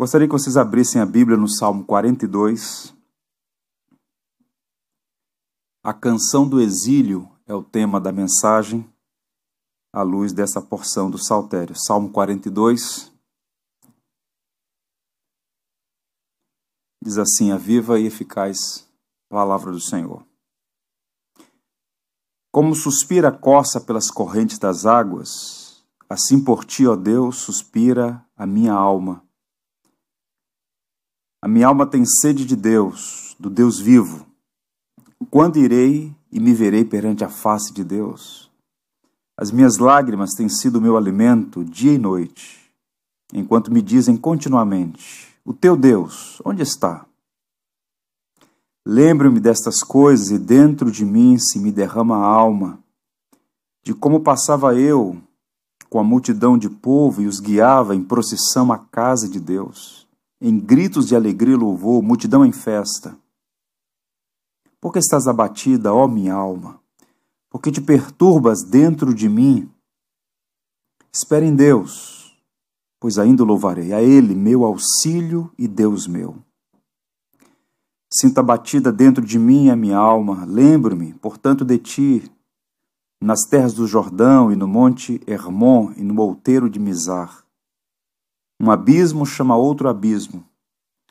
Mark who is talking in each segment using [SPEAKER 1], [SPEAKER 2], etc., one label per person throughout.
[SPEAKER 1] Gostaria que vocês abrissem a Bíblia no Salmo 42. A canção do exílio é o tema da mensagem à luz dessa porção do Saltério. Salmo 42. Diz assim: a viva e eficaz palavra do Senhor. Como suspira a coça pelas correntes das águas, assim por ti, ó Deus, suspira a minha alma. A minha alma tem sede de Deus, do Deus vivo. Quando irei e me verei perante a face de Deus? As minhas lágrimas têm sido o meu alimento dia e noite, enquanto me dizem continuamente: O teu Deus, onde está? Lembro-me destas coisas e dentro de mim se me derrama a alma, de como passava eu com a multidão de povo e os guiava em procissão à casa de Deus, em gritos de alegria louvor, multidão em festa. Por que estás abatida, ó minha alma? Por que te perturbas dentro de mim? Espere em Deus, pois ainda o louvarei, a Ele, meu auxílio e Deus meu. Sinta batida dentro de mim a minha alma. Lembro-me, portanto, de ti, nas terras do Jordão e no monte Hermon e no outeiro de Mizar. Um abismo chama outro abismo.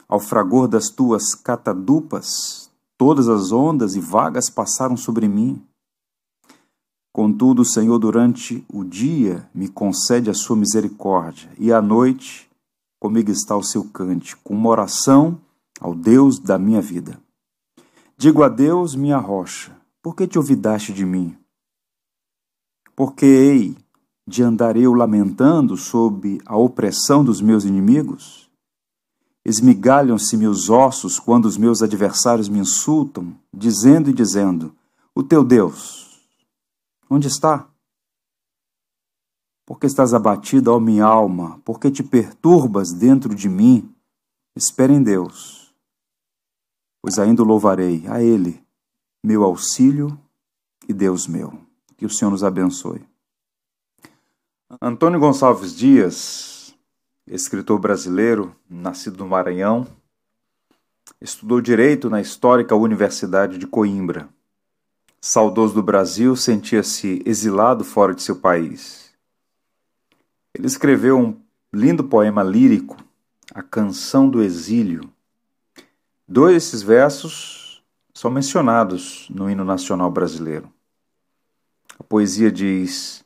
[SPEAKER 1] Ao fragor das tuas catadupas, todas as ondas e vagas passaram sobre mim. Contudo, o Senhor, durante o dia, me concede a sua misericórdia, e à noite, comigo está o seu cântico, uma oração ao Deus da minha vida. Digo a Deus, minha rocha, por que te olvidaste de mim? Porque hei de andar eu lamentando sob a opressão dos meus inimigos? Esmigalham-se meus ossos quando os meus adversários me insultam, dizendo e dizendo: O teu Deus, onde está? Porque estás abatida, ó minha alma? Porque te perturbas dentro de mim? Espere em Deus pois ainda louvarei a Ele, meu auxílio e Deus meu. Que o Senhor nos abençoe. Antônio Gonçalves Dias, escritor brasileiro, nascido no Maranhão, estudou direito na histórica Universidade de Coimbra. Saudoso do Brasil, sentia-se exilado fora de seu país. Ele escreveu um lindo poema lírico, A Canção do Exílio, Dois desses versos são mencionados no hino nacional brasileiro. A poesia diz: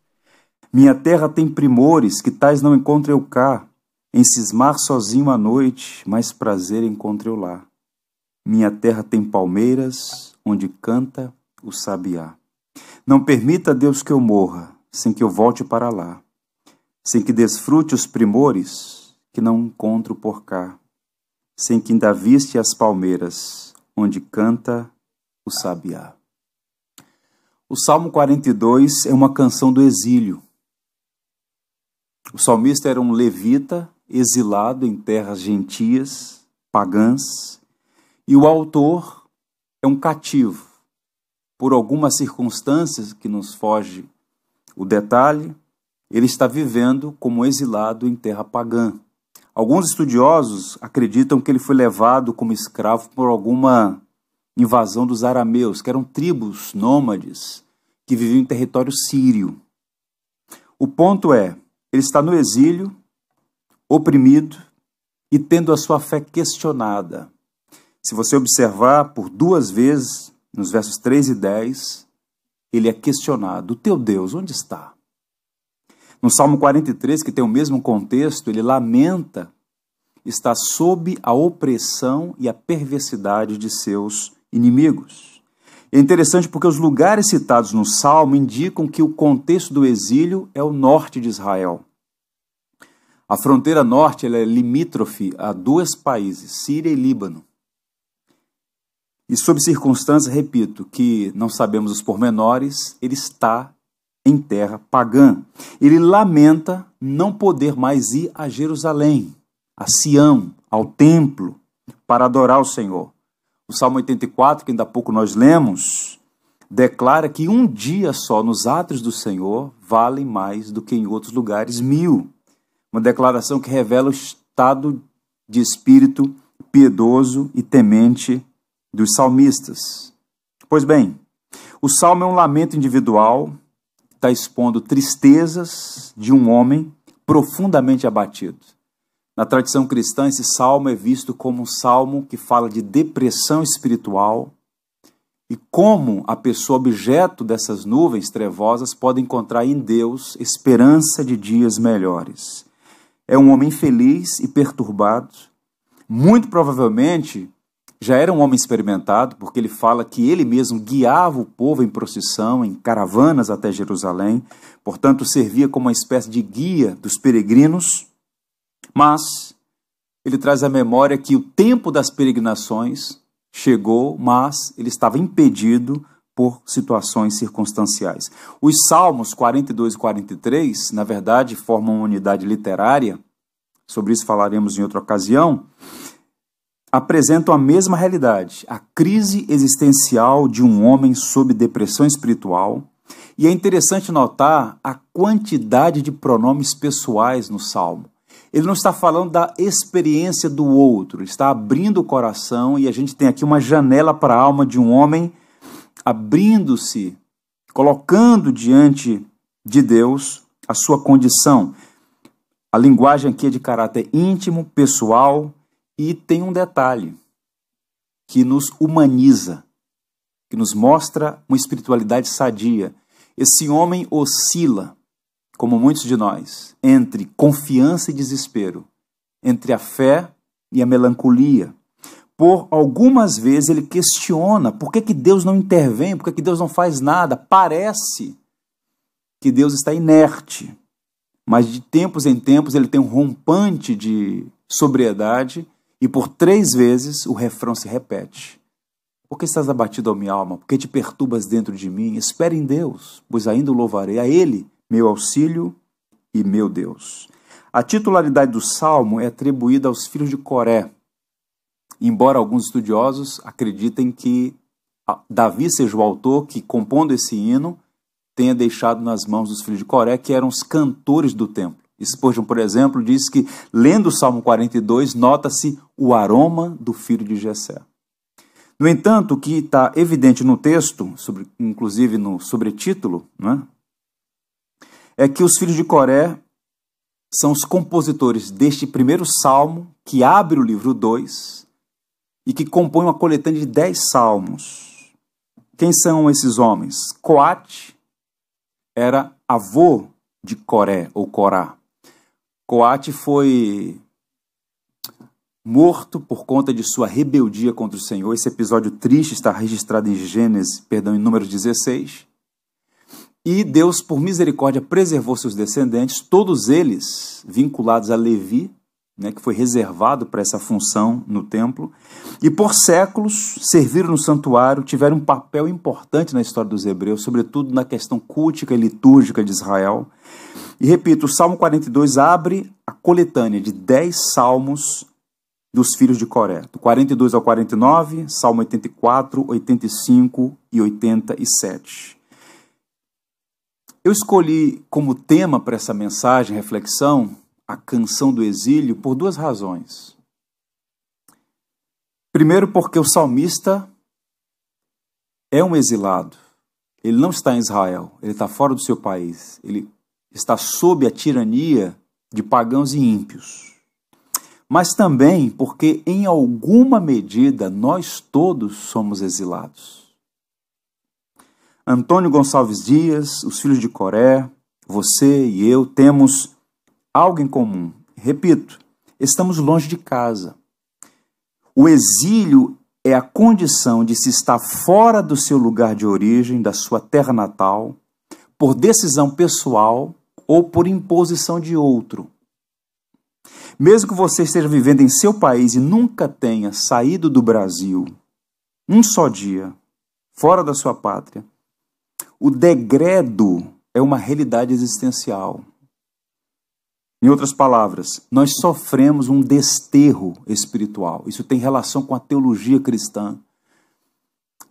[SPEAKER 1] Minha terra tem primores, que tais não encontre eu cá. Em cismar sozinho à noite, mais prazer encontre eu lá. Minha terra tem palmeiras, onde canta o sabiá. Não permita, Deus, que eu morra, sem que eu volte para lá, sem que desfrute os primores que não encontro por cá sem que ainda viste as palmeiras, onde canta o sabiá. O Salmo 42 é uma canção do exílio. O salmista era um levita exilado em terras gentias, pagãs, e o autor é um cativo. Por algumas circunstâncias que nos foge o detalhe, ele está vivendo como exilado em terra pagã. Alguns estudiosos acreditam que ele foi levado como escravo por alguma invasão dos arameus, que eram tribos nômades que viviam em território sírio. O ponto é, ele está no exílio, oprimido e tendo a sua fé questionada. Se você observar por duas vezes, nos versos 3 e 10, ele é questionado: O teu Deus, onde está? No Salmo 43, que tem o mesmo contexto, ele lamenta estar sob a opressão e a perversidade de seus inimigos. É interessante porque os lugares citados no Salmo indicam que o contexto do exílio é o norte de Israel. A fronteira norte é limítrofe a dois países, Síria e Líbano. E sob circunstâncias, repito, que não sabemos os pormenores, ele está em terra pagã. Ele lamenta não poder mais ir a Jerusalém, a Sião, ao templo, para adorar o Senhor. O Salmo 84, que ainda há pouco nós lemos, declara que um dia só nos átrios do Senhor vale mais do que em outros lugares mil. Uma declaração que revela o estado de espírito piedoso e temente dos salmistas. Pois bem, o salmo é um lamento individual, está expondo tristezas de um homem profundamente abatido. Na tradição cristã, esse salmo é visto como um salmo que fala de depressão espiritual e como a pessoa objeto dessas nuvens trevosas pode encontrar em Deus esperança de dias melhores. É um homem feliz e perturbado, muito provavelmente já era um homem experimentado, porque ele fala que ele mesmo guiava o povo em procissão, em caravanas até Jerusalém, portanto, servia como uma espécie de guia dos peregrinos. Mas ele traz à memória que o tempo das peregrinações chegou, mas ele estava impedido por situações circunstanciais. Os Salmos 42 e 43, na verdade, formam uma unidade literária, sobre isso falaremos em outra ocasião, apresentam a mesma realidade, a crise existencial de um homem sob depressão espiritual. E é interessante notar a quantidade de pronomes pessoais no salmo. Ele não está falando da experiência do outro, ele está abrindo o coração e a gente tem aqui uma janela para a alma de um homem abrindo-se, colocando diante de Deus a sua condição. A linguagem aqui é de caráter íntimo, pessoal e tem um detalhe que nos humaniza, que nos mostra uma espiritualidade sadia. Esse homem oscila como muitos de nós, entre confiança e desespero, entre a fé e a melancolia. Por algumas vezes ele questiona por que, que Deus não intervém, por que, que Deus não faz nada. Parece que Deus está inerte, mas de tempos em tempos ele tem um rompante de sobriedade e por três vezes o refrão se repete. Por que estás abatido, ó minha alma? Por que te perturbas dentro de mim? Espere em Deus, pois ainda o louvarei. A Ele meu auxílio e meu Deus. A titularidade do salmo é atribuída aos filhos de Coré, embora alguns estudiosos acreditem que Davi seja o autor que, compondo esse hino, tenha deixado nas mãos dos filhos de Coré, que eram os cantores do templo. Spurgeon, por exemplo, diz que, lendo o Salmo 42, nota-se o aroma do filho de Jessé. No entanto, o que está evidente no texto, sobre, inclusive no sobretítulo, né, é que os filhos de Coré são os compositores deste primeiro salmo, que abre o livro 2 e que compõe uma coletânea de 10 salmos. Quem são esses homens? Coate era avô de Coré ou Corá. Coate foi morto por conta de sua rebeldia contra o Senhor. Esse episódio triste está registrado em Gênesis, perdão, em Números 16. E Deus, por misericórdia, preservou seus descendentes, todos eles vinculados a Levi, né, que foi reservado para essa função no templo, e por séculos serviram no santuário, tiveram um papel importante na história dos hebreus, sobretudo na questão cultica e litúrgica de Israel. E repito, o Salmo 42 abre a coletânea de 10 salmos dos filhos de Coré, do 42 ao 49, Salmo 84, 85 e 87. Eu escolhi como tema para essa mensagem, reflexão, a canção do exílio por duas razões. Primeiro, porque o salmista é um exilado. Ele não está em Israel, ele está fora do seu país. Ele está sob a tirania de pagãos e ímpios. Mas também porque, em alguma medida, nós todos somos exilados. Antônio Gonçalves Dias, os filhos de Coré, você e eu temos algo em comum. Repito, estamos longe de casa. O exílio é a condição de se estar fora do seu lugar de origem, da sua terra natal, por decisão pessoal ou por imposição de outro. Mesmo que você esteja vivendo em seu país e nunca tenha saído do Brasil um só dia, fora da sua pátria, o degredo é uma realidade existencial. Em outras palavras, nós sofremos um desterro espiritual. Isso tem relação com a teologia cristã.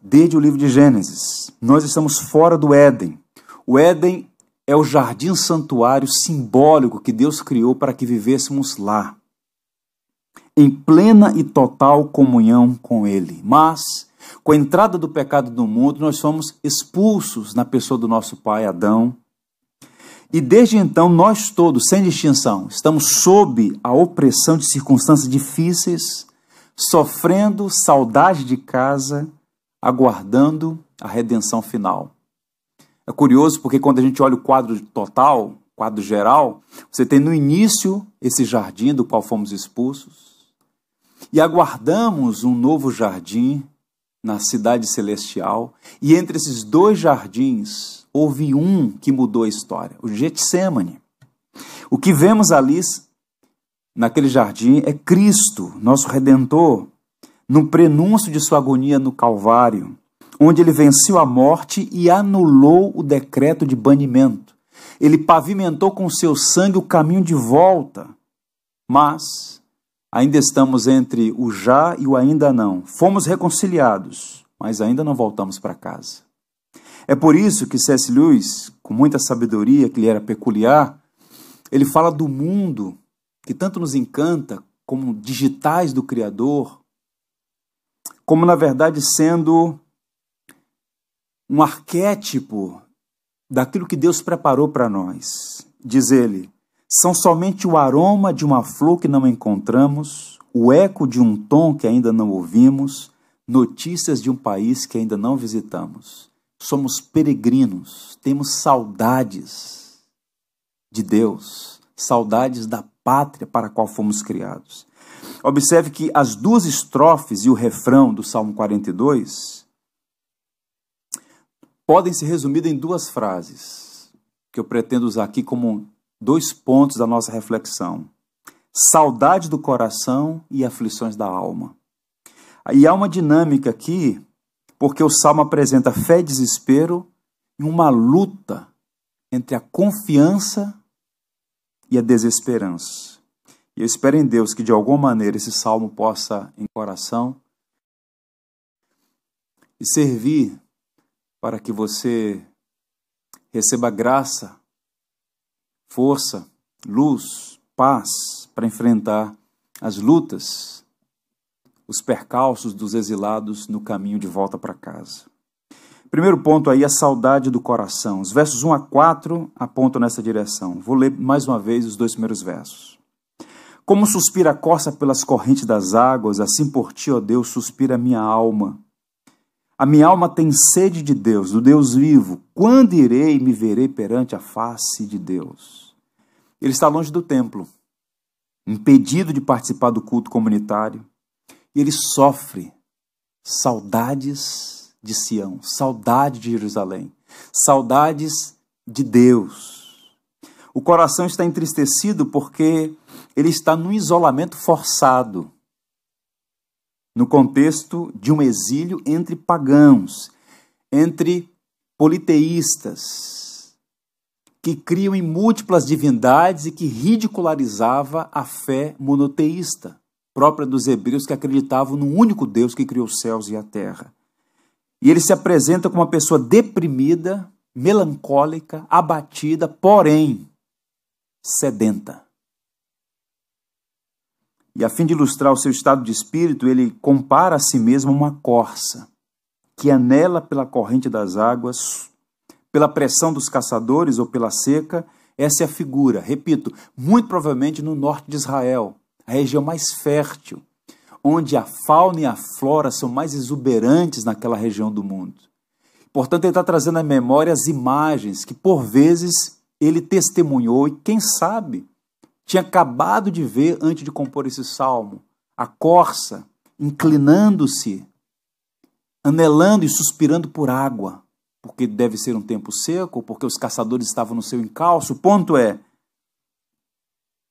[SPEAKER 1] Desde o livro de Gênesis, nós estamos fora do Éden. O Éden é o jardim santuário simbólico que Deus criou para que vivêssemos lá, em plena e total comunhão com Ele. Mas, com a entrada do pecado no mundo, nós fomos expulsos na pessoa do nosso pai Adão. E desde então, nós todos, sem distinção, estamos sob a opressão de circunstâncias difíceis, sofrendo saudade de casa, aguardando a redenção final. É curioso porque quando a gente olha o quadro total, quadro geral, você tem no início esse jardim do qual fomos expulsos e aguardamos um novo jardim na cidade celestial, e entre esses dois jardins houve um que mudou a história, o Getsemane. O que vemos ali naquele jardim é Cristo, nosso redentor, no prenúncio de sua agonia no Calvário, onde ele venceu a morte e anulou o decreto de banimento. Ele pavimentou com seu sangue o caminho de volta. Mas ainda estamos entre o já e o ainda não. Fomos reconciliados, mas ainda não voltamos para casa. É por isso que C.S. Lewis, com muita sabedoria que lhe era peculiar, ele fala do mundo que tanto nos encanta como digitais do Criador, como na verdade sendo um arquétipo daquilo que Deus preparou para nós. Diz ele: são somente o aroma de uma flor que não encontramos, o eco de um tom que ainda não ouvimos, notícias de um país que ainda não visitamos. Somos peregrinos, temos saudades de Deus, saudades da pátria para a qual fomos criados. Observe que as duas estrofes e o refrão do Salmo 42 podem ser resumidas em duas frases, que eu pretendo usar aqui como dois pontos da nossa reflexão: saudade do coração e aflições da alma. E há uma dinâmica aqui, porque o salmo apresenta fé e desespero e uma luta entre a confiança e a desesperança. E eu espero em Deus que de alguma maneira esse salmo possa, em coração, e servir para que você receba graça, força, luz, paz para enfrentar as lutas, os percalços dos exilados no caminho de volta para casa. Primeiro ponto aí, a saudade do coração. Os versos 1 a 4 apontam nessa direção. Vou ler mais uma vez os dois primeiros versos. Como suspira a corça pelas correntes das águas, assim por ti, ó Deus, suspira a minha alma. A minha alma tem sede de Deus, do Deus vivo. Quando irei me verei perante a face de Deus? Ele está longe do templo, impedido de participar do culto comunitário, e ele sofre saudades de Sião, saudade de Jerusalém, saudades de Deus. O coração está entristecido porque ele está num isolamento forçado no contexto de um exílio entre pagãos, entre politeístas, que criam em múltiplas divindades e que ridicularizava a fé monoteísta, própria dos hebreus que acreditavam no único Deus que criou os céus e a terra. E ele se apresenta como uma pessoa deprimida, melancólica, abatida, porém sedenta. E a fim de ilustrar o seu estado de espírito, ele compara a si mesmo a uma corça que anela pela corrente das águas, pela pressão dos caçadores ou pela seca. Essa é a figura, repito, muito provavelmente no norte de Israel, a região mais fértil, onde a fauna e a flora são mais exuberantes naquela região do mundo. Portanto, ele está trazendo à memória as imagens que, por vezes, ele testemunhou e, quem sabe, tinha acabado de ver antes de compor esse salmo a corça inclinando-se, anelando e suspirando por água, porque deve ser um tempo seco, porque os caçadores estavam no seu encalço. O ponto é: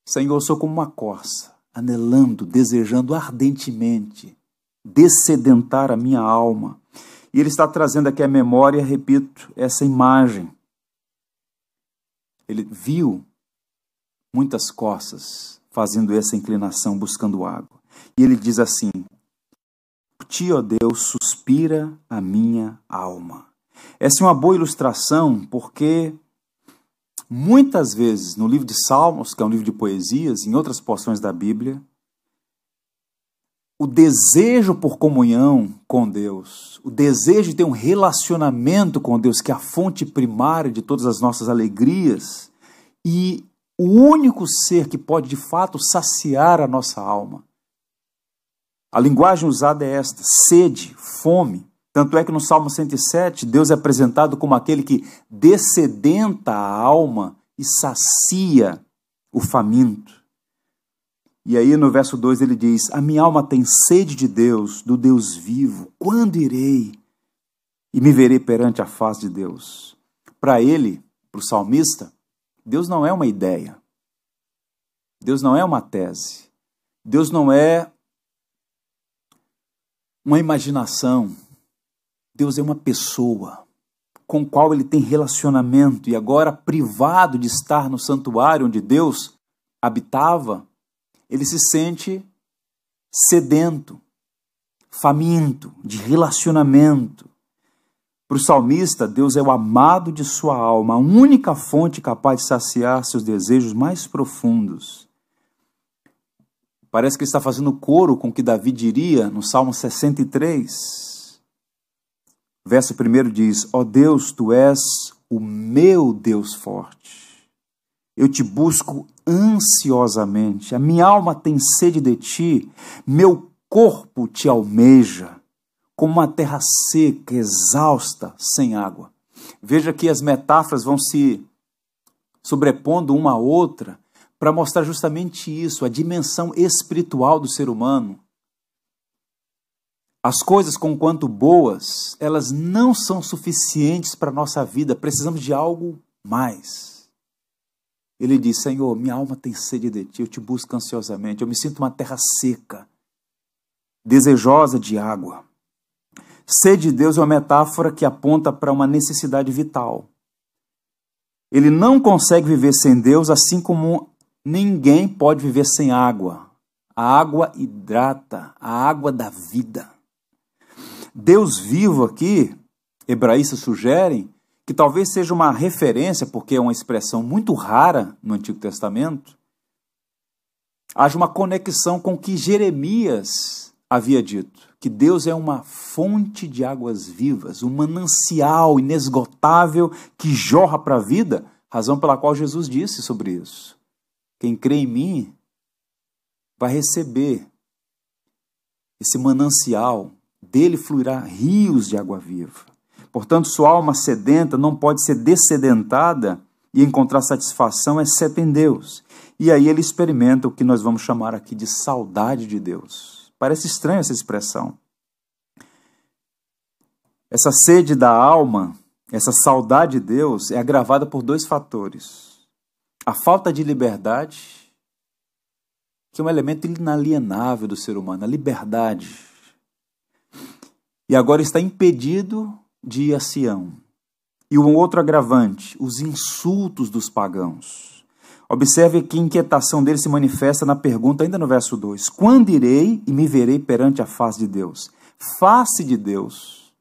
[SPEAKER 1] Senhor, eu sou como uma corça, anelando, desejando ardentemente descedentar a minha alma. E ele está trazendo aqui à memória, repito, essa imagem. Ele viu muitas corças fazendo essa inclinação, buscando água. E ele diz assim: ti, ó Deus, suspira a minha alma. Essa é uma boa ilustração porque muitas vezes no livro de Salmos, que é um livro de poesias, em outras porções da Bíblia, o desejo por comunhão com Deus, o desejo de ter um relacionamento com Deus, que é a fonte primária de todas as nossas alegrias, e o único ser que pode de fato saciar a nossa alma. A linguagem usada é esta: sede, fome. Tanto é que no Salmo 107, Deus é apresentado como aquele que descedenta a alma e sacia o faminto. E aí no verso 2 ele diz: A minha alma tem sede de Deus, do Deus vivo. Quando irei e me verei perante a face de Deus? Para ele, para o salmista, Deus não é uma ideia. Deus não é uma tese. Deus não é uma imaginação. Deus é uma pessoa com qual ele tem relacionamento e agora privado de estar no santuário onde Deus habitava, ele se sente sedento, faminto de relacionamento. Para o salmista, Deus é o amado de sua alma, a única fonte capaz de saciar seus desejos mais profundos. Parece que ele está fazendo coro com o que Davi diria no Salmo 63. Verso 1 diz: Ó oh Deus, tu és o meu Deus forte. Eu te busco ansiosamente, a minha alma tem sede de ti, meu corpo te almeja, como uma terra seca, exausta, sem água. Veja que as metáforas vão se sobrepondo uma à outra para mostrar justamente isso, a dimensão espiritual do ser humano. As coisas, conquanto boas, elas não são suficientes para a nossa vida, precisamos de algo mais. Ele diz: Senhor, minha alma tem sede de ti, eu te busco ansiosamente, eu me sinto uma terra seca, desejosa de água. Sede de Deus é uma metáfora que aponta para uma necessidade vital. Ele não consegue viver sem Deus, assim como ninguém pode viver sem água. A água hidrata, a água da vida. Deus vivo aqui, hebraístas sugerem, que talvez seja uma referência, porque é uma expressão muito rara no Antigo Testamento, haja uma conexão com o que Jeremias havia dito, que Deus é uma fonte de águas vivas, um manancial inesgotável que jorra para a vida, razão pela qual Jesus disse sobre isso. Quem crê em mim vai receber esse manancial, dele fluirá rios de água viva. Portanto, sua alma sedenta não pode ser dessedentada e encontrar satisfação exceto em Deus. E aí ele experimenta o que nós vamos chamar aqui de saudade de Deus. Parece estranha essa expressão. Essa sede da alma, essa saudade de Deus é agravada por dois fatores. A falta de liberdade, que é um elemento inalienável do ser humano, a liberdade. E agora está impedido de ir a Sião. E um outro agravante, os insultos dos pagãos. Observe que a inquietação dele se manifesta na pergunta, ainda no verso 2: Quando irei e me verei perante a face de Deus? Face de Deus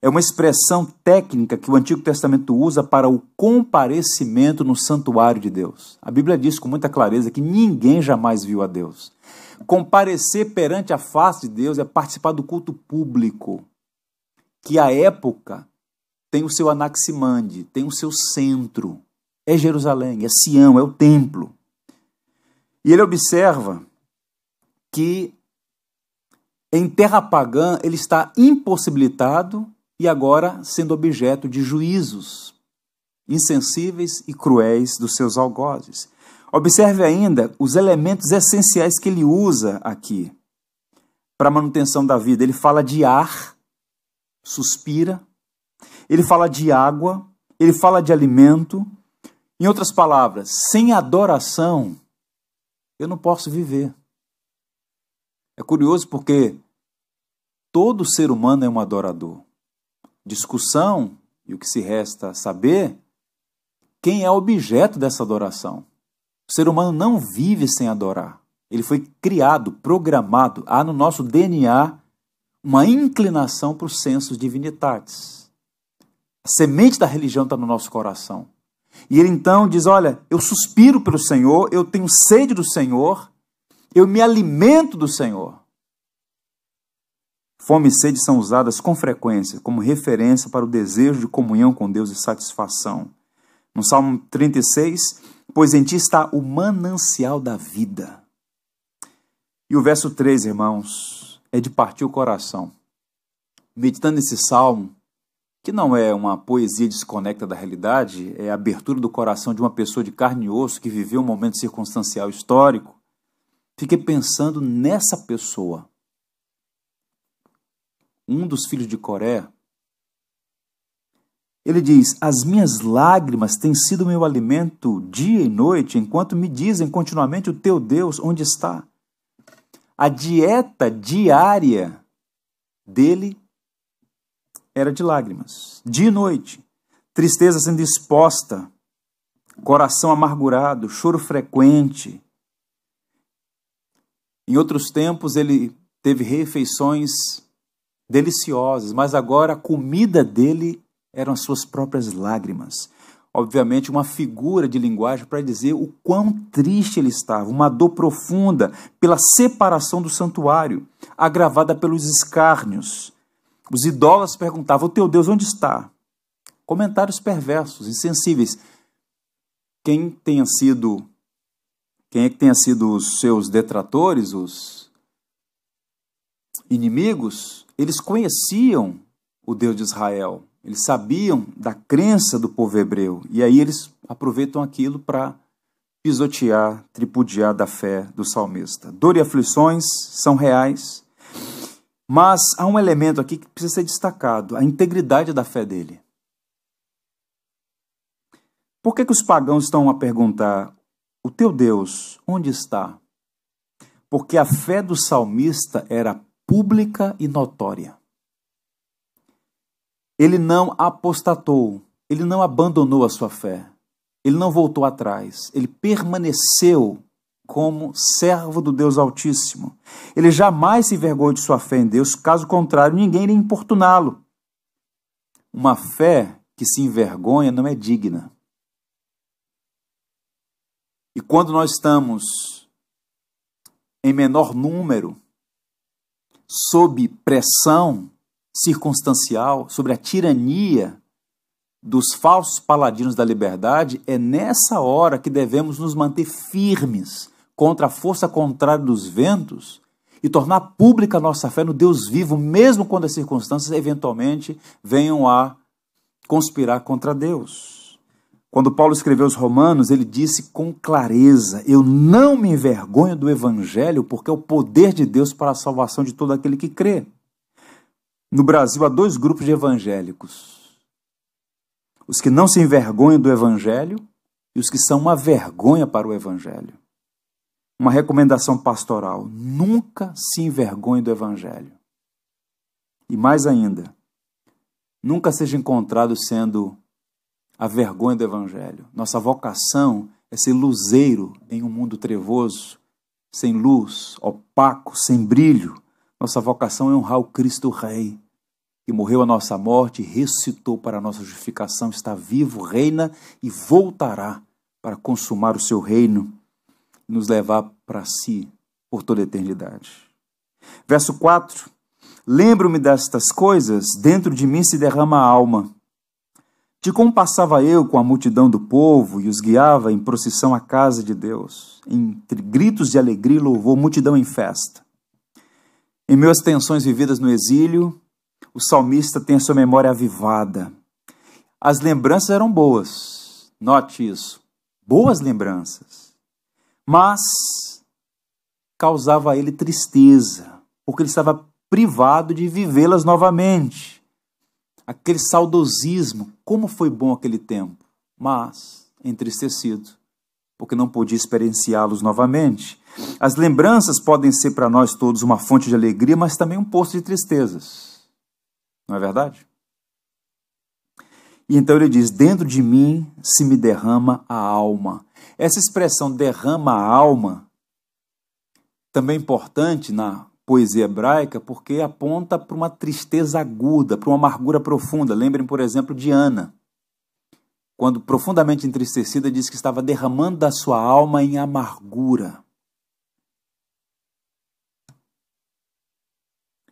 [SPEAKER 1] é uma expressão técnica que o Antigo Testamento usa para o comparecimento no santuário de Deus. A Bíblia diz com muita clareza que ninguém jamais viu a Deus. Comparecer perante a face de Deus é participar do culto público que a época tem o seu anaximande, tem o seu centro. É Jerusalém, é Sião, é o templo. E ele observa que em terra pagã ele está impossibilitado e agora sendo objeto de juízos insensíveis e cruéis dos seus algozes. Observe ainda os elementos essenciais que ele usa aqui para a manutenção da vida. Ele fala de ar, suspira, ele fala de água, ele fala de alimento. Em outras palavras, sem adoração eu não posso viver. É curioso porque todo ser humano é um adorador. Discussão, e o que se resta saber, quem é objeto dessa adoração. O ser humano não vive sem adorar. Ele foi criado, programado, há no nosso DNA uma inclinação para os sensos divinitatis. A semente da religião está no nosso coração. E ele então diz: Olha, eu suspiro pelo Senhor, eu tenho sede do Senhor, eu me alimento do Senhor. Fome e sede são usadas com frequência como referência para o desejo de comunhão com Deus e satisfação. No Salmo 36, pois em ti está o manancial da vida. E o verso 3, irmãos, é de partir o coração. Meditando nesse salmo, que não é uma poesia desconecta da realidade, é a abertura do coração de uma pessoa de carne e osso que viveu um momento circunstancial histórico, fiquei pensando nessa pessoa. Um dos filhos de Coré, ele diz: As minhas lágrimas têm sido meu alimento dia e noite, enquanto me dizem continuamente: O teu Deus, onde está? A dieta diária dele era de lágrimas, dia e noite, tristeza sendo exposta, coração amargurado, choro frequente. Em outros tempos ele teve refeições deliciosas, mas agora a comida dele eram as suas próprias lágrimas. Obviamente, uma figura de linguagem para dizer o quão triste ele estava, uma dor profunda pela separação do santuário, agravada pelos escárnios, os idólatras perguntavam: O teu Deus onde está? Comentários perversos, insensíveis. Quem tenha sido quem é que tenha sido os seus detratores, os inimigos, eles conheciam o Deus de Israel, eles sabiam da crença do povo hebreu, e aí eles aproveitam aquilo para pisotear, tripudiar da fé do salmista. Dor e aflições são reais, mas há um elemento aqui que precisa ser destacado: a integridade da fé dele. Por que, que os pagãos estão a perguntar: o teu Deus, onde está? Porque a fé do salmista era pública e notória. Ele não apostatou, ele não abandonou a sua fé, ele não voltou atrás, ele permaneceu como servo do Deus Altíssimo. Ele jamais se envergonhou de sua fé em Deus, caso contrário, ninguém iria importuná-lo. Uma fé que se envergonha não é digna. E quando nós estamos em menor número, sob pressão circunstancial, sobre a tirania dos falsos paladinos da liberdade, é nessa hora que devemos nos manter firmes contra a força contrária dos ventos e tornar pública a nossa fé no Deus vivo, mesmo quando as circunstâncias eventualmente venham a conspirar contra Deus. Quando Paulo escreveu os Romanos, ele disse com clareza: Eu não me envergonho do Evangelho, porque é o poder de Deus para a salvação de todo aquele que crê. No Brasil há dois grupos de evangélicos: os que não se envergonham do Evangelho e os que são uma vergonha para o Evangelho uma recomendação pastoral: nunca se envergonhe do Evangelho. E mais ainda, nunca seja encontrado sendo a vergonha do Evangelho. Nossa vocação é ser luzeiro em um mundo trevoso, sem luz, opaco, sem brilho. Nossa vocação é honrar o Cristo Rei, que morreu a nossa morte ressuscitou para a nossa justificação, está vivo, reina e voltará para consumar o seu reino nos levar para si por toda a eternidade. Verso 4: Lembro-me destas coisas, dentro de mim se derrama a alma. De como passava eu com a multidão do povo e os guiava em procissão à casa de Deus, entre gritos de alegria e louvor, multidão em festa. Em meus tensões vividas no exílio, o salmista tem a sua memória avivada. As lembranças eram boas, note isso, boas lembranças mas causava a ele tristeza, porque ele estava privado de vivê-las novamente. Aquele saudosismo, como foi bom aquele tempo, mas entristecido, porque não podia experienciá-los novamente. As lembranças podem ser para nós todos uma fonte de alegria, mas também um poço de tristezas. Não é verdade? E então ele diz: Dentro de mim se me derrama a alma. Essa expressão derrama a alma também é importante na poesia hebraica porque aponta para uma tristeza aguda, para uma amargura profunda. Lembrem, por exemplo, de Ana. Quando profundamente entristecida, diz que estava derramando da sua alma em amargura.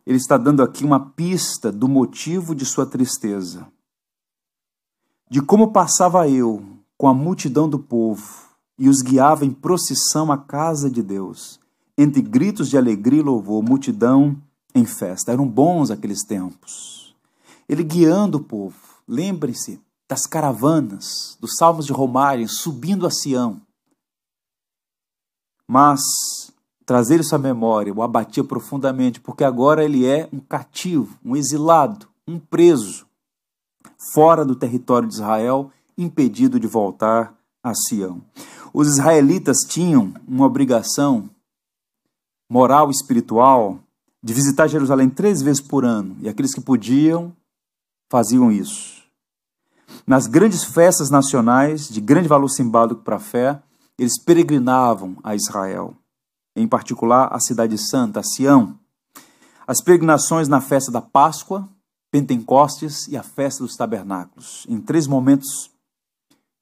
[SPEAKER 1] Ele está dando aqui uma pista do motivo de sua tristeza de como passava eu com a multidão do povo e os guiava em procissão à casa de Deus, entre gritos de alegria e louvor, multidão em festa. Eram bons aqueles tempos. Ele guiando o povo. Lembrem-se das caravanas, dos salmos de Romário, subindo a Sião. Mas trazer isso à memória o abatia profundamente, porque agora ele é um cativo, um exilado, um preso fora do território de Israel, impedido de voltar a Sião. Os israelitas tinham uma obrigação moral e espiritual de visitar Jerusalém três vezes por ano, e aqueles que podiam faziam isso. Nas grandes festas nacionais de grande valor simbólico para a fé, eles peregrinavam a Israel, em particular a cidade santa, a Sião. As peregrinações na festa da Páscoa, Pentecostes e a festa dos tabernáculos, em três momentos,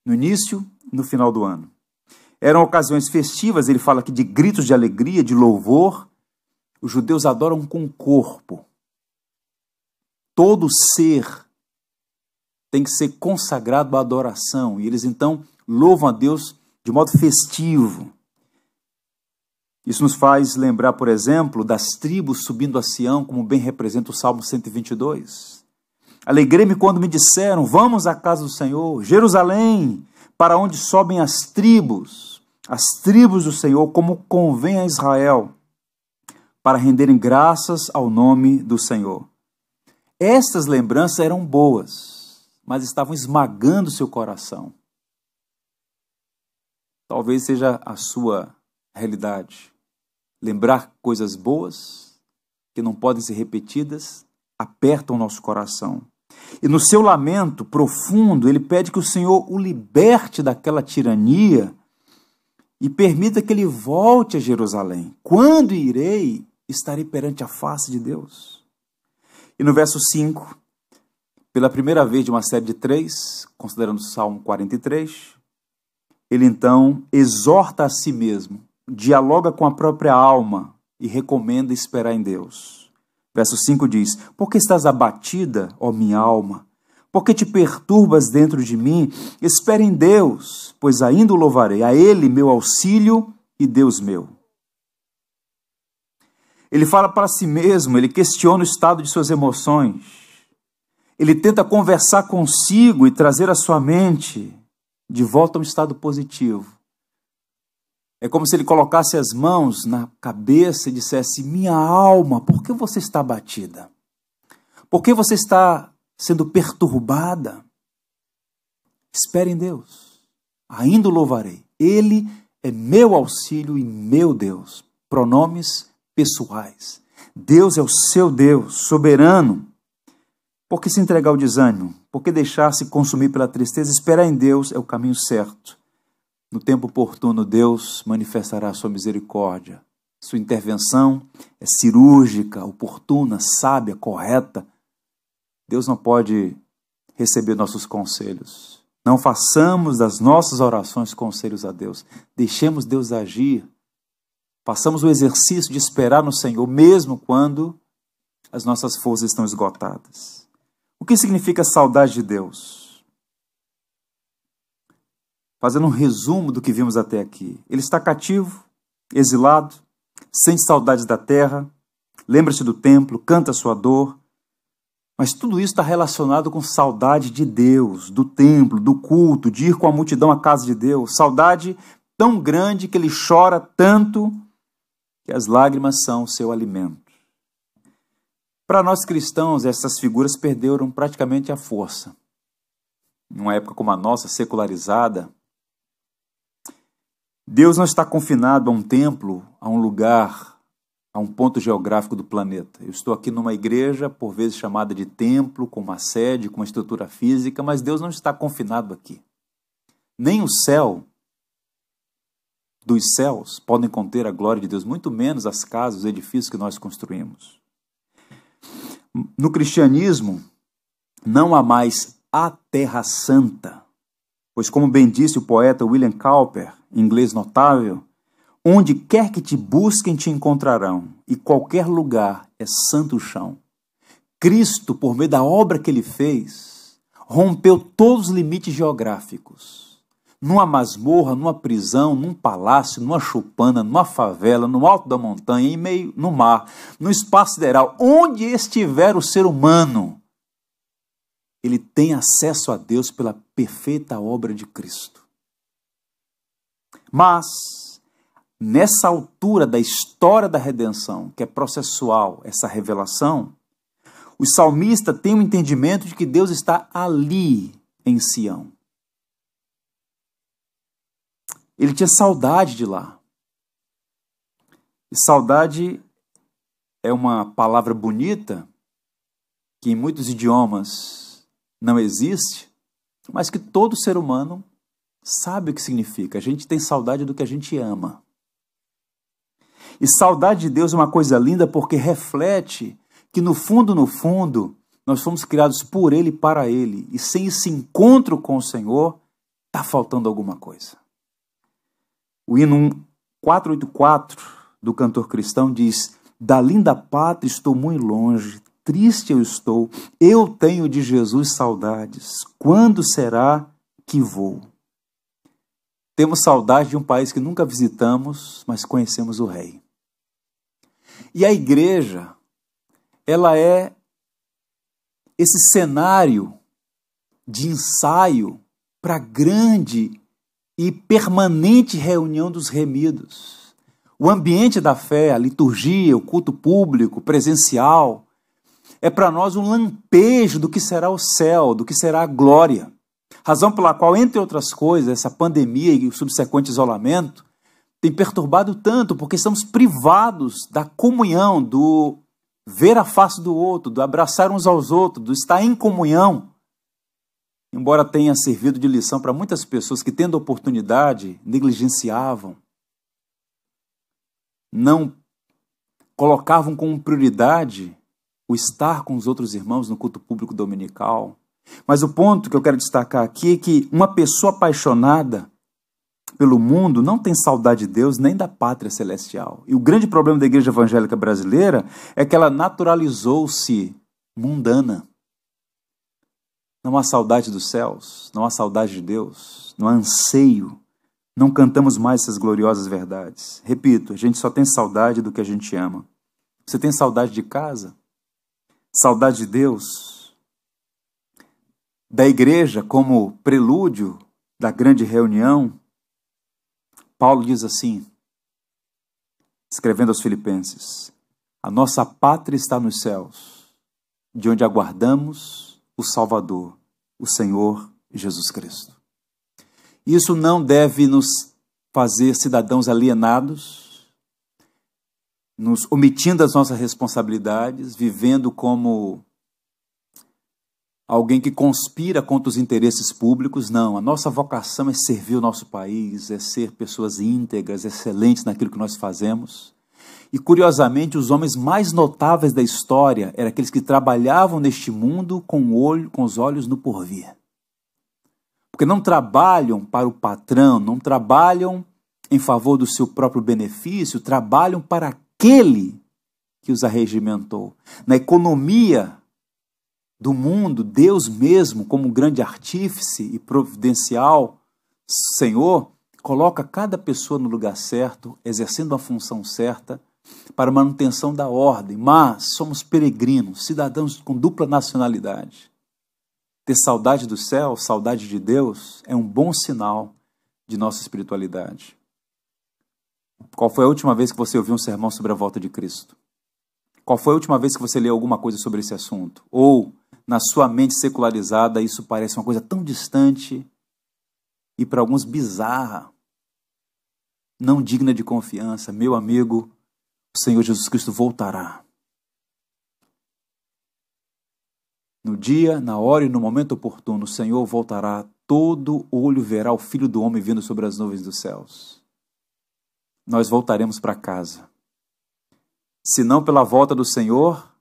[SPEAKER 1] no início e no final do ano. Eram ocasiões festivas, ele fala aqui de gritos de alegria, de louvor. Os judeus adoram com o corpo. Todo ser tem que ser consagrado à adoração, e eles então louvam a Deus de modo festivo. Isso nos faz lembrar, por exemplo, das tribos subindo a Sião, como bem representa o Salmo 122. Alegrei-me quando me disseram: Vamos à casa do Senhor, Jerusalém, para onde sobem as tribos, as tribos do Senhor, como convém a Israel, para renderem graças ao nome do Senhor. Estas lembranças eram boas, mas estavam esmagando seu coração. Talvez seja a sua realidade lembrar coisas boas que não podem ser repetidas apertam o nosso coração. E no seu lamento profundo, ele pede que o Senhor o liberte daquela tirania e permita que ele volte a Jerusalém. Quando irei, estarei perante a face de Deus. E no verso 5, pela primeira vez de uma série de três, considerando o Salmo 43, ele então exorta a si mesmo dialoga com a própria alma e recomenda esperar em Deus. Verso 5 diz: Por que estás abatida, ó minha alma? Por que te perturbas dentro de mim? Espere em Deus, pois ainda o louvarei, a Ele meu auxílio e Deus meu. Ele fala para si mesmo, ele questiona o estado de suas emoções. Ele tenta conversar consigo e trazer a sua mente de volta a um estado positivo. É como se ele colocasse as mãos na cabeça e dissesse: Minha alma, por que você está abatida? Por que você está sendo perturbada? Espere em Deus, ainda o louvarei. Ele é meu auxílio e meu Deus. Pronomes pessoais. Deus é o seu Deus, soberano. Por que se entregar ao desânimo? Por que deixar-se consumir pela tristeza? Esperar em Deus é o caminho certo. No tempo oportuno, Deus manifestará sua misericórdia. Sua intervenção é cirúrgica, oportuna, sábia, correta. Deus não pode receber nossos conselhos. Não façamos das nossas orações conselhos a Deus. Deixemos Deus agir. Façamos o exercício de esperar no Senhor, mesmo quando as nossas forças estão esgotadas. O que significa saudade de Deus? Fazendo um resumo do que vimos até aqui. Ele está cativo, exilado, sente saudades da terra, lembra-se do templo, canta sua dor, mas tudo isso está relacionado com saudade de Deus, do templo, do culto, de ir com a multidão à casa de Deus. Saudade tão grande que ele chora tanto que as lágrimas são o seu alimento. Para nós cristãos, essas figuras perderam praticamente a força. Numa época como a nossa, secularizada, Deus não está confinado a um templo, a um lugar, a um ponto geográfico do planeta. Eu estou aqui numa igreja, por vezes chamada de templo, com uma sede, com uma estrutura física, mas Deus não está confinado aqui. Nem o céu dos céus podem conter a glória de Deus, muito menos as casas, os edifícios que nós construímos. No cristianismo, não há mais a Terra Santa, pois, como bem disse o poeta William Cowper, inglês notável, onde quer que te busquem te encontrarão, e qualquer lugar é santo chão. Cristo, por meio da obra que ele fez, rompeu todos os limites geográficos. Numa masmorra, numa prisão, num palácio, numa chupana, numa favela, no alto da montanha, em meio no mar, no espaço sideral, onde estiver o ser humano, ele tem acesso a Deus pela perfeita obra de Cristo. Mas, nessa altura da história da redenção, que é processual, essa revelação, o salmista tem o um entendimento de que Deus está ali em Sião. Ele tinha saudade de lá. E saudade é uma palavra bonita que em muitos idiomas não existe, mas que todo ser humano sabe o que significa. A gente tem saudade do que a gente ama. E saudade de Deus é uma coisa linda porque reflete que no fundo, no fundo, nós fomos criados por Ele e para Ele. E sem esse encontro com o Senhor, está faltando alguma coisa. O hino 484 do cantor cristão diz: Da linda pátria estou muito longe, triste eu estou, eu tenho de Jesus saudades. Quando será que vou? Temos saudade de um país que nunca visitamos, mas conhecemos o Rei. E a igreja, ela é esse cenário de ensaio para a grande e permanente reunião dos remidos. O ambiente da fé, a liturgia, o culto público, presencial, é para nós um lampejo do que será o céu, do que será a glória. Razão pela qual, entre outras coisas, essa pandemia e o subsequente isolamento tem perturbado tanto, porque estamos privados da comunhão, do ver a face do outro, do abraçar uns aos outros, do estar em comunhão. Embora tenha servido de lição para muitas pessoas que, tendo oportunidade, negligenciavam, não colocavam como prioridade o estar com os outros irmãos no culto público dominical, mas o ponto que eu quero destacar aqui é que uma pessoa apaixonada pelo mundo não tem saudade de Deus nem da pátria celestial. E o grande problema da igreja evangélica brasileira é que ela naturalizou-se mundana. Não há saudade dos céus, não há saudade de Deus, não há anseio. Não cantamos mais essas gloriosas verdades. Repito, a gente só tem saudade do que a gente ama. Você tem saudade de casa? Saudade de Deus? Da igreja como prelúdio da grande reunião, Paulo diz assim, escrevendo aos Filipenses: A nossa pátria está nos céus, de onde aguardamos o Salvador, o Senhor Jesus Cristo. Isso não deve nos fazer cidadãos alienados, nos omitindo as nossas responsabilidades, vivendo como alguém que conspira contra os interesses públicos, não. A nossa vocação é servir o nosso país, é ser pessoas íntegras, excelentes naquilo que nós fazemos. E curiosamente, os homens mais notáveis da história eram aqueles que trabalhavam neste mundo com, olho, com os olhos no porvir. Porque não trabalham para o patrão, não trabalham em favor do seu próprio benefício, trabalham para aquele que os arregimentou. Na economia do mundo, Deus mesmo, como grande artífice e providencial Senhor, coloca cada pessoa no lugar certo, exercendo a função certa para manutenção da ordem, mas somos peregrinos, cidadãos com dupla nacionalidade. Ter saudade do céu, saudade de Deus, é um bom sinal de nossa espiritualidade. Qual foi a última vez que você ouviu um sermão sobre a volta de Cristo? Qual foi a última vez que você leu alguma coisa sobre esse assunto? Ou na sua mente secularizada, isso parece uma coisa tão distante e para alguns bizarra. não digna de confiança, meu amigo, o Senhor Jesus Cristo voltará. No dia, na hora e no momento oportuno, o Senhor voltará, todo olho verá o Filho do Homem vindo sobre as nuvens dos céus. Nós voltaremos para casa. Se não pela volta do Senhor,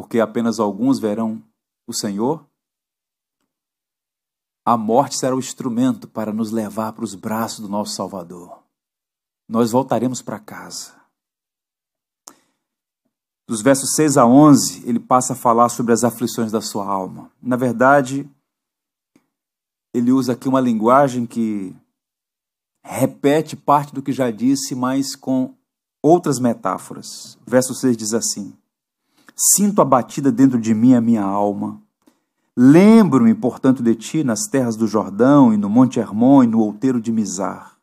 [SPEAKER 1] porque apenas alguns verão o Senhor, a morte será o instrumento para nos levar para os braços do nosso Salvador. Nós voltaremos para casa. Dos versos 6 a 11, ele passa a falar sobre as aflições da sua alma. Na verdade, ele usa aqui uma linguagem que repete parte do que já disse, mas com outras metáforas. Verso 6 diz assim: Sinto abatida dentro de mim a minha alma Lembro-me, portanto, de ti nas terras do Jordão e no Monte Hermon e no outeiro de Mizar.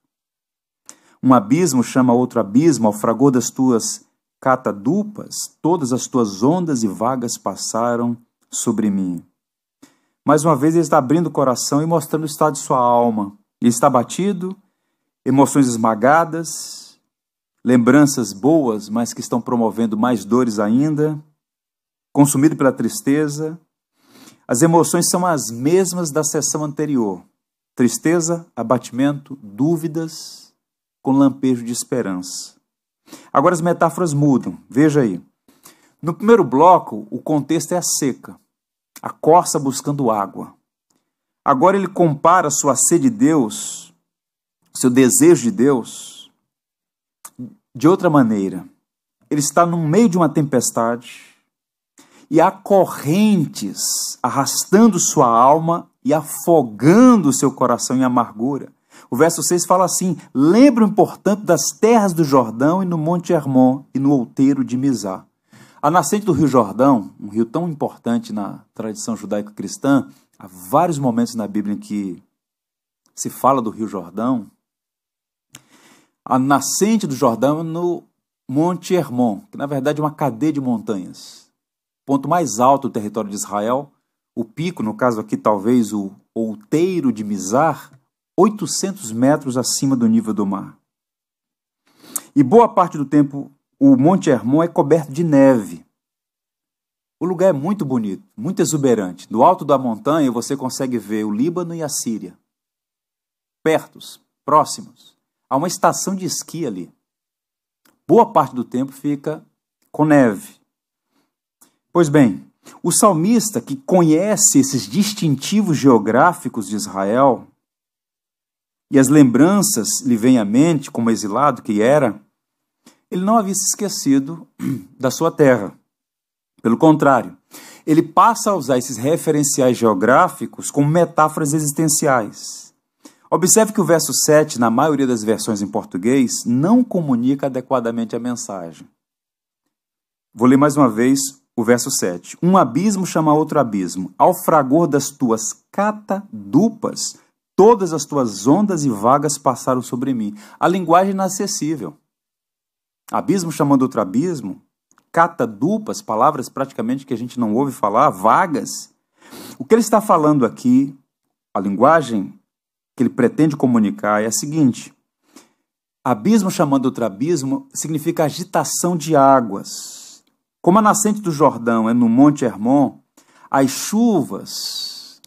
[SPEAKER 1] Um abismo chama outro abismo ao fragor das tuas catadupas, todas as tuas ondas e vagas passaram sobre mim. Mais uma vez ele está abrindo o coração e mostrando o estado de sua alma. Ele está batido, emoções esmagadas, lembranças boas, mas que estão promovendo mais dores ainda, consumido pela tristeza, as emoções são as mesmas da sessão anterior: tristeza, abatimento, dúvidas, com lampejo de esperança. Agora as metáforas mudam, veja aí. No primeiro bloco, o contexto é a seca, a corça buscando água. Agora ele compara sua sede de Deus, seu desejo de Deus, de outra maneira. Ele está no meio de uma tempestade, e há correntes arrastando sua alma e afogando seu coração em amargura. O verso 6 fala assim: Lembro, portanto, das terras do Jordão e no Monte Hermon e no outeiro de Mizar. A nascente do Rio Jordão, um rio tão importante na tradição judaico-cristã, há vários momentos na Bíblia em que se fala do Rio Jordão. A nascente do Jordão no Monte Hermon, que na verdade é uma cadeia de montanhas ponto mais alto do território de Israel, o pico, no caso aqui talvez o outeiro de Mizar, 800 metros acima do nível do mar. E boa parte do tempo o Monte Hermon é coberto de neve. O lugar é muito bonito, muito exuberante. Do alto da montanha você consegue ver o Líbano e a Síria. Pertos, próximos. Há uma estação de esqui ali. Boa parte do tempo fica com neve. Pois bem, o salmista que conhece esses distintivos geográficos de Israel e as lembranças lhe vêm à mente como exilado que era, ele não havia se esquecido da sua terra. Pelo contrário, ele passa a usar esses referenciais geográficos como metáforas existenciais. Observe que o verso 7, na maioria das versões em português, não comunica adequadamente a mensagem. Vou ler mais uma vez o verso 7. Um abismo chama outro abismo. Ao fragor das tuas catadupas, todas as tuas ondas e vagas passaram sobre mim. A linguagem inacessível. Abismo chamando outro abismo, catadupas, palavras praticamente que a gente não ouve falar, vagas. O que ele está falando aqui, a linguagem que ele pretende comunicar é a seguinte: abismo chamando outro abismo significa agitação de águas como a nascente do Jordão é no Monte Hermon, as chuvas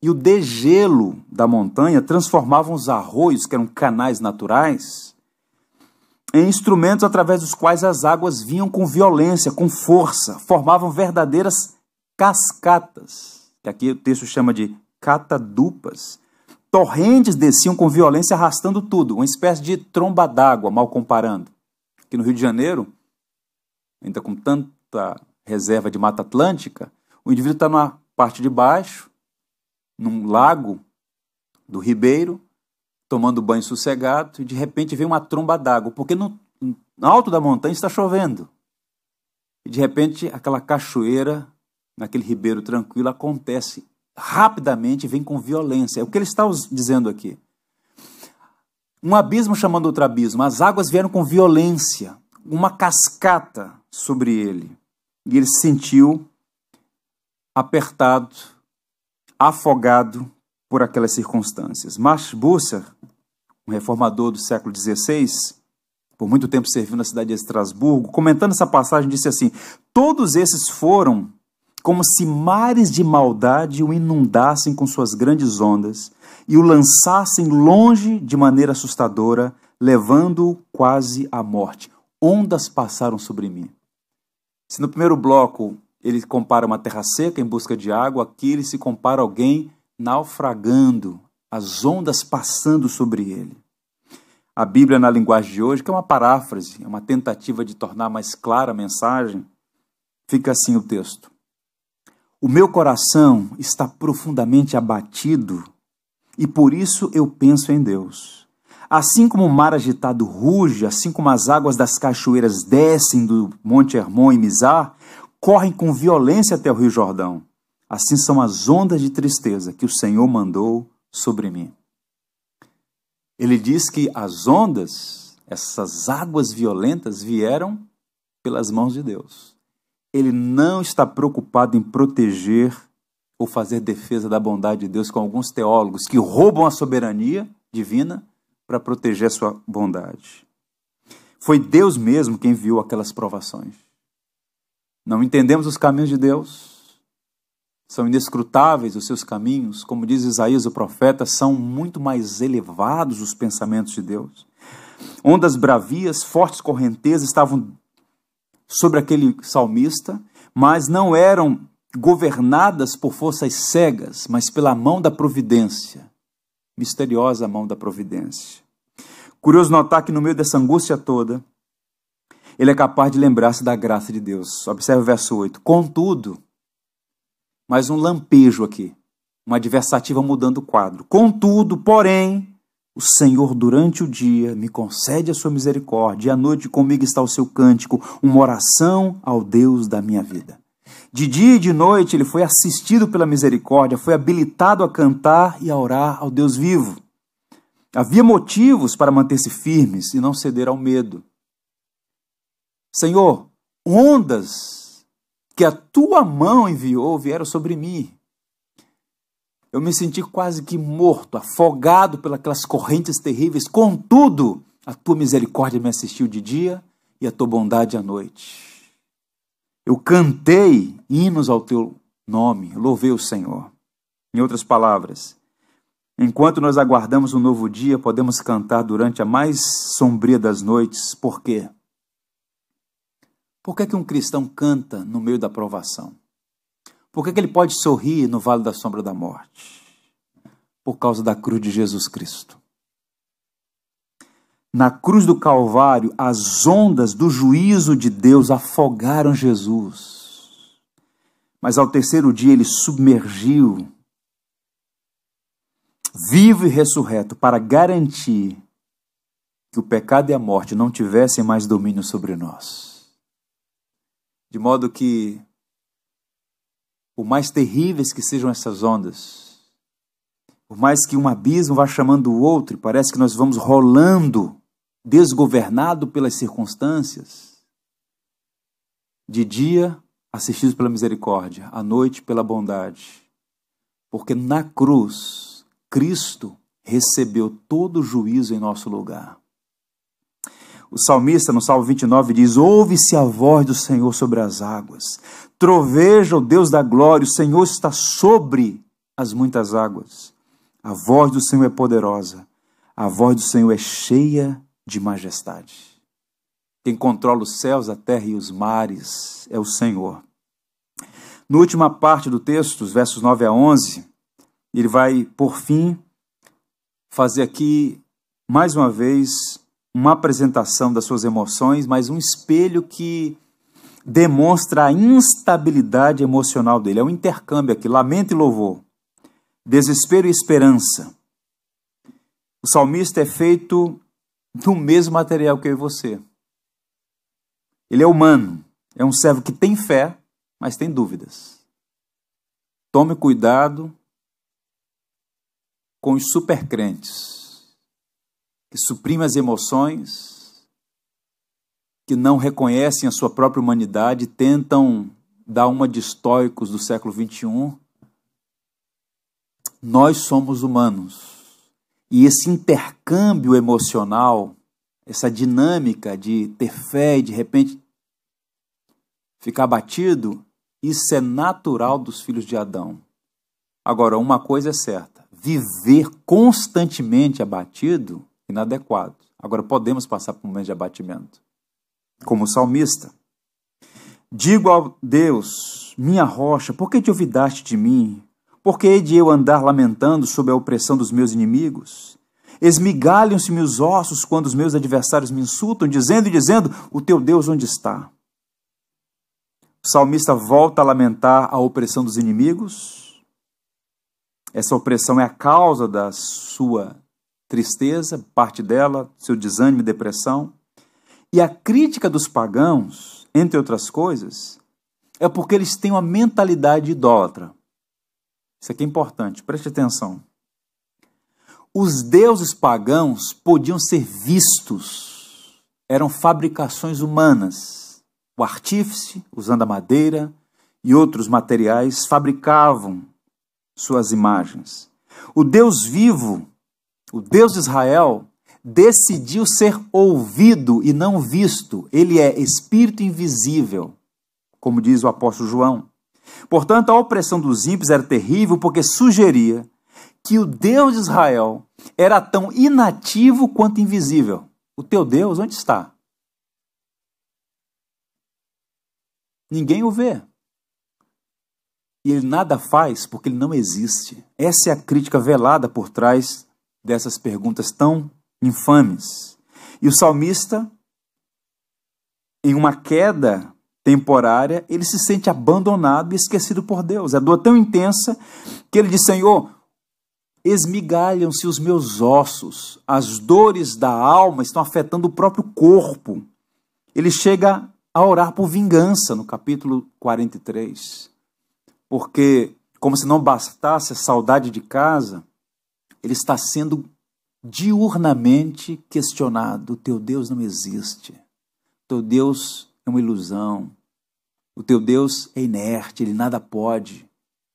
[SPEAKER 1] e o degelo da montanha transformavam os arroios, que eram canais naturais, em instrumentos através dos quais as águas vinham com violência, com força, formavam verdadeiras cascatas, que aqui o texto chama de catadupas. Torrentes desciam com violência arrastando tudo, uma espécie de tromba d'água, mal comparando. Aqui no Rio de Janeiro, ainda com tanta reserva de mata atlântica, o indivíduo está na parte de baixo, num lago do ribeiro, tomando banho sossegado, e de repente vem uma tromba d'água, porque no, no alto da montanha está chovendo. E de repente aquela cachoeira, naquele ribeiro tranquilo, acontece rapidamente, vem com violência. É o que ele está dizendo aqui. Um abismo chamando outro abismo. As águas vieram com violência, uma cascata sobre ele. E ele se sentiu apertado, afogado por aquelas circunstâncias. Max Busser, um reformador do século XVI, por muito tempo serviu na cidade de Estrasburgo, comentando essa passagem, disse assim: Todos esses foram como se mares de maldade o inundassem com suas grandes ondas e o lançassem longe de maneira assustadora, levando-o quase à morte. Ondas passaram sobre mim. Se no primeiro bloco ele compara uma terra seca em busca de água, aqui ele se compara alguém naufragando, as ondas passando sobre ele. A Bíblia, na linguagem de hoje, que é uma paráfrase, é uma tentativa de tornar mais clara a mensagem, fica assim o texto. O meu coração está profundamente abatido e por isso eu penso em Deus. Assim como o mar agitado ruge, assim como as águas das cachoeiras descem do Monte Hermon e Mizar, correm com violência até o Rio Jordão. Assim são as ondas de tristeza que o Senhor mandou sobre mim. Ele diz que as ondas, essas águas violentas, vieram pelas mãos de Deus ele não está preocupado em proteger ou fazer defesa da bondade de Deus com alguns teólogos que roubam a soberania divina para proteger a sua bondade. Foi Deus mesmo quem enviou aquelas provações. Não entendemos os caminhos de Deus, são inescrutáveis os seus caminhos, como diz Isaías o profeta, são muito mais elevados os pensamentos de Deus. Ondas bravias, fortes correntezas estavam sobre aquele salmista, mas não eram governadas por forças cegas, mas pela mão da providência, misteriosa mão da providência. Curioso notar que no meio dessa angústia toda, ele é capaz de lembrar-se da graça de Deus. Observe o verso 8. Contudo, mais um lampejo aqui, uma adversativa mudando o quadro. Contudo, porém, o Senhor, durante o dia, me concede a sua misericórdia, e à noite comigo está o seu cântico, uma oração ao Deus da minha vida. De dia e de noite ele foi assistido pela misericórdia, foi habilitado a cantar e a orar ao Deus vivo. Havia motivos para manter-se firmes e não ceder ao medo. Senhor, ondas que a tua mão enviou vieram sobre mim. Eu me senti quase que morto, afogado pelas correntes terríveis. Contudo, a tua misericórdia me assistiu de dia e a tua bondade à noite. Eu cantei hinos ao teu nome, louvei o Senhor. Em outras palavras, enquanto nós aguardamos um novo dia, podemos cantar durante a mais sombria das noites. Por quê? Por que, é que um cristão canta no meio da provação? Por que, que ele pode sorrir no vale da sombra da morte? Por causa da cruz de Jesus Cristo. Na cruz do Calvário, as ondas do juízo de Deus afogaram Jesus. Mas ao terceiro dia ele submergiu, vivo e ressurreto, para garantir que o pecado e a morte não tivessem mais domínio sobre nós. De modo que por mais terríveis que sejam essas ondas, por mais que um abismo vá chamando o outro parece que nós vamos rolando, desgovernado pelas circunstâncias, de dia assistidos pela misericórdia, à noite pela bondade, porque na cruz Cristo recebeu todo o juízo em nosso lugar. O salmista, no Salmo 29, diz: Ouve-se a voz do Senhor sobre as águas, troveja o Deus da glória, o Senhor está sobre as muitas águas. A voz do Senhor é poderosa, a voz do Senhor é cheia de majestade. Quem controla os céus, a terra e os mares é o Senhor. Na última parte do texto, os versos 9 a 11, ele vai, por fim, fazer aqui, mais uma vez, uma apresentação das suas emoções, mas um espelho que demonstra a instabilidade emocional dele. É um intercâmbio aqui, lamento e louvor, desespero e esperança. O salmista é feito do mesmo material que eu e você. Ele é humano, é um servo que tem fé, mas tem dúvidas. Tome cuidado com os supercrentes que suprime as emoções, que não reconhecem a sua própria humanidade, tentam dar uma de estoicos do século XXI. Nós somos humanos E esse intercâmbio emocional, essa dinâmica de ter fé e de repente ficar abatido, isso é natural dos filhos de Adão. Agora, uma coisa é certa: viver constantemente abatido, inadequado. Agora, podemos passar por um momento de abatimento. Como o salmista. Digo ao Deus, minha rocha, por que te olvidaste de mim? Por que hei de eu andar lamentando sob a opressão dos meus inimigos? Esmigalham-se meus ossos quando os meus adversários me insultam, dizendo e dizendo: O teu Deus onde está? O salmista volta a lamentar a opressão dos inimigos. Essa opressão é a causa da sua tristeza, parte dela, seu desânimo e depressão. E a crítica dos pagãos, entre outras coisas, é porque eles têm uma mentalidade idólatra. Isso aqui é importante, preste atenção. Os deuses pagãos podiam ser vistos, eram fabricações humanas. O artífice, usando a madeira e outros materiais, fabricavam suas imagens. O Deus vivo, o Deus de Israel, decidiu ser ouvido e não visto. Ele é espírito invisível, como diz o apóstolo João. Portanto, a opressão dos ímpios era terrível porque sugeria que o Deus de Israel era tão inativo quanto invisível. O teu Deus, onde está? Ninguém o vê. E ele nada faz porque ele não existe. Essa é a crítica velada por trás dessas perguntas tão infames. E o salmista, em uma queda temporária, ele se sente abandonado e esquecido por Deus. A dor tão intensa que ele diz: Senhor, esmigalham-se os meus ossos, as dores da alma estão afetando o próprio corpo. Ele chega a orar por vingança no capítulo 43, porque, como se não bastasse a saudade de casa, ele está sendo diurnamente questionado: teu Deus não existe, teu Deus é uma ilusão, o teu Deus é inerte, ele nada pode.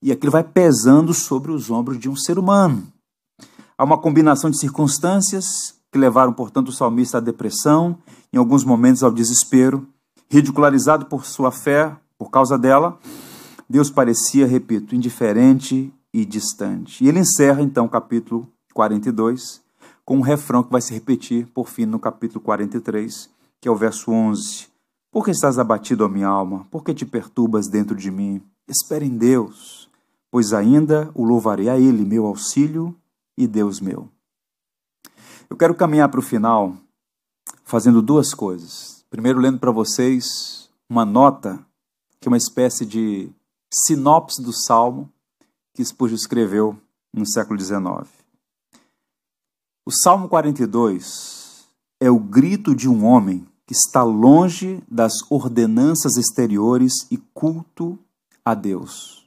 [SPEAKER 1] E aquilo vai pesando sobre os ombros de um ser humano. Há uma combinação de circunstâncias que levaram, portanto, o salmista à depressão, em alguns momentos ao desespero. Ridicularizado por sua fé, por causa dela, Deus parecia, repito, indiferente e distante. E ele encerra, então, o capítulo 42, com um refrão que vai se repetir, por fim, no capítulo 43, que é o verso 11. Por que estás abatido, ó minha alma? Por que te perturbas dentro de mim? Espere em Deus, pois ainda o louvarei a Ele, meu auxílio e Deus meu. Eu quero caminhar para o final fazendo duas coisas. Primeiro, lendo para vocês uma nota, que é uma espécie de sinopse do Salmo que Spurgeon escreveu no século XIX. O Salmo 42 é o grito de um homem está longe das ordenanças exteriores e culto a Deus,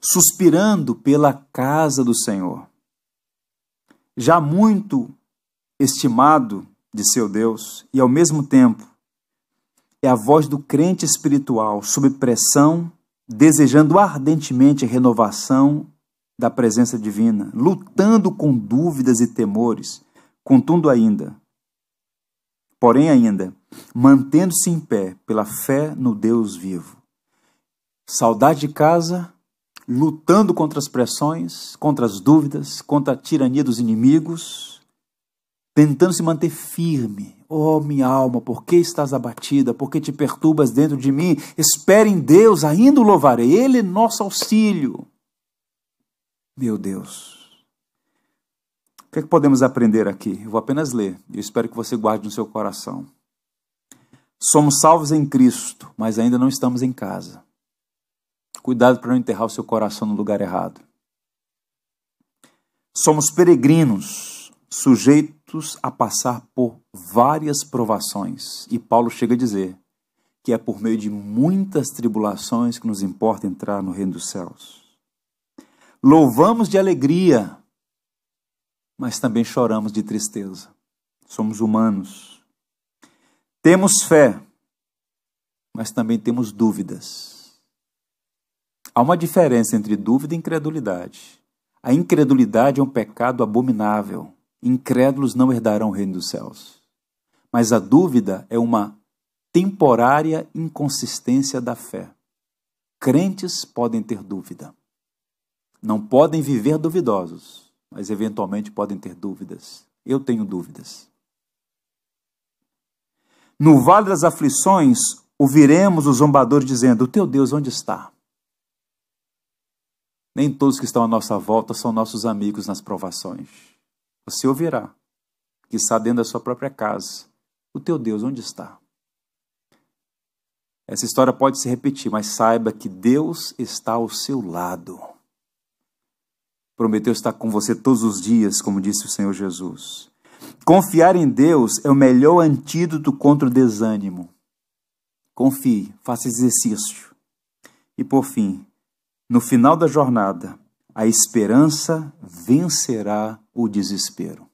[SPEAKER 1] suspirando pela casa do Senhor. Já muito estimado de seu Deus e, ao mesmo tempo, é a voz do crente espiritual sob pressão, desejando ardentemente a renovação da presença divina, lutando com dúvidas e temores, contudo ainda, porém ainda, mantendo-se em pé pela fé no Deus vivo. Saudade de casa, lutando contra as pressões, contra as dúvidas, contra a tirania dos inimigos, tentando se manter firme. Oh, minha alma, por que estás abatida? Por que te perturbas dentro de mim? Espere em Deus, ainda o louvarei. Ele é nosso auxílio. Meu Deus. Que, é que podemos aprender aqui? Eu vou apenas ler. Eu espero que você guarde no seu coração. Somos salvos em Cristo, mas ainda não estamos em casa. Cuidado para não enterrar o seu coração no lugar errado. Somos peregrinos, sujeitos a passar por várias provações. E Paulo chega a dizer que é por meio de muitas tribulações que nos importa entrar no reino dos céus. Louvamos de alegria, mas também choramos de tristeza. Somos humanos. Temos fé, mas também temos dúvidas. Há uma diferença entre dúvida e incredulidade. A incredulidade é um pecado abominável. Incrédulos não herdarão o reino dos céus. Mas a dúvida é uma temporária inconsistência da fé. Crentes podem ter dúvida. Não podem viver duvidosos, mas eventualmente podem ter dúvidas. Eu tenho dúvidas. No vale das aflições, ouviremos os zombadores dizendo: O teu Deus onde está? Nem todos que estão à nossa volta são nossos amigos nas provações. Você ouvirá, que está dentro da sua própria casa: O teu Deus onde está? Essa história pode se repetir, mas saiba que Deus está ao seu lado. Prometeu estar com você todos os dias, como disse o Senhor Jesus. Confiar em Deus é o melhor antídoto contra o desânimo. Confie, faça exercício. E por fim, no final da jornada, a esperança vencerá o desespero.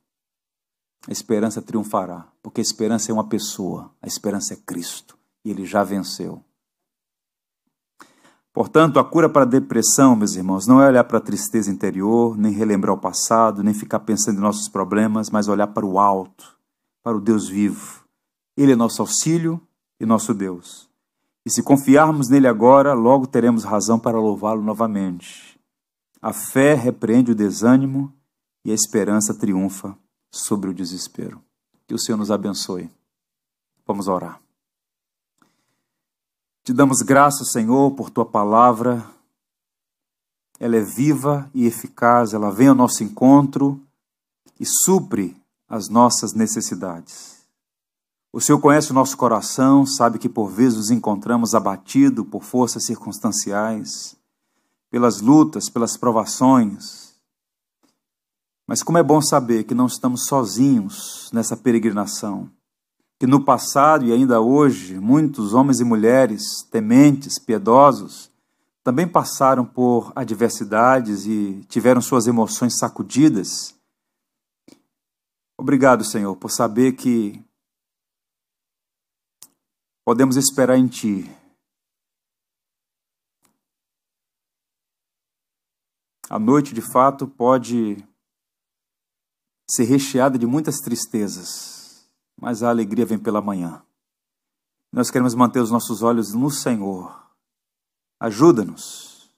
[SPEAKER 1] A esperança triunfará, porque a esperança é uma pessoa, a esperança é Cristo e ele já venceu. Portanto, a cura para a depressão, meus irmãos, não é olhar para a tristeza interior, nem relembrar o passado, nem ficar pensando em nossos problemas, mas olhar para o alto, para o Deus vivo. Ele é nosso auxílio e nosso Deus. E se confiarmos nele agora, logo teremos razão para louvá-lo novamente. A fé repreende o desânimo e a esperança triunfa sobre o desespero. Que o Senhor nos abençoe. Vamos orar. Te damos graças, Senhor, por tua palavra. Ela é viva e eficaz, ela vem ao nosso encontro e supre as nossas necessidades. O Senhor conhece o nosso coração, sabe que por vezes nos encontramos abatido por forças circunstanciais, pelas lutas, pelas provações. Mas como é bom saber que não estamos sozinhos nessa peregrinação que no passado e ainda hoje muitos homens e mulheres tementes, piedosos, também passaram por adversidades e tiveram suas emoções sacudidas. Obrigado, Senhor, por saber que podemos esperar em Ti. A noite, de fato, pode ser recheada de muitas tristezas mas a alegria vem pela manhã. Nós queremos manter os nossos olhos no Senhor. Ajuda-nos,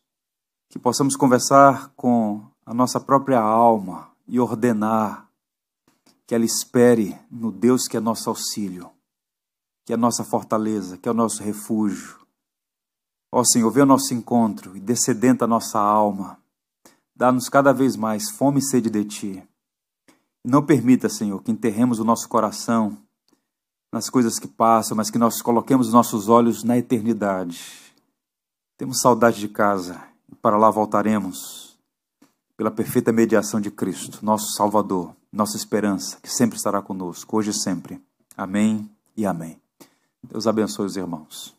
[SPEAKER 1] que possamos conversar com a nossa própria alma e ordenar que ela espere no Deus que é nosso auxílio, que é nossa fortaleza, que é o nosso refúgio. Ó Senhor, vê o nosso encontro e descedenta a nossa alma. Dá-nos cada vez mais fome e sede de Ti. Não permita, Senhor, que enterremos o nosso coração nas coisas que passam, mas que nós coloquemos os nossos olhos na eternidade. Temos saudade de casa e para lá voltaremos pela perfeita mediação de Cristo, nosso Salvador, nossa esperança, que sempre estará conosco, hoje e sempre. Amém e amém. Deus abençoe os irmãos.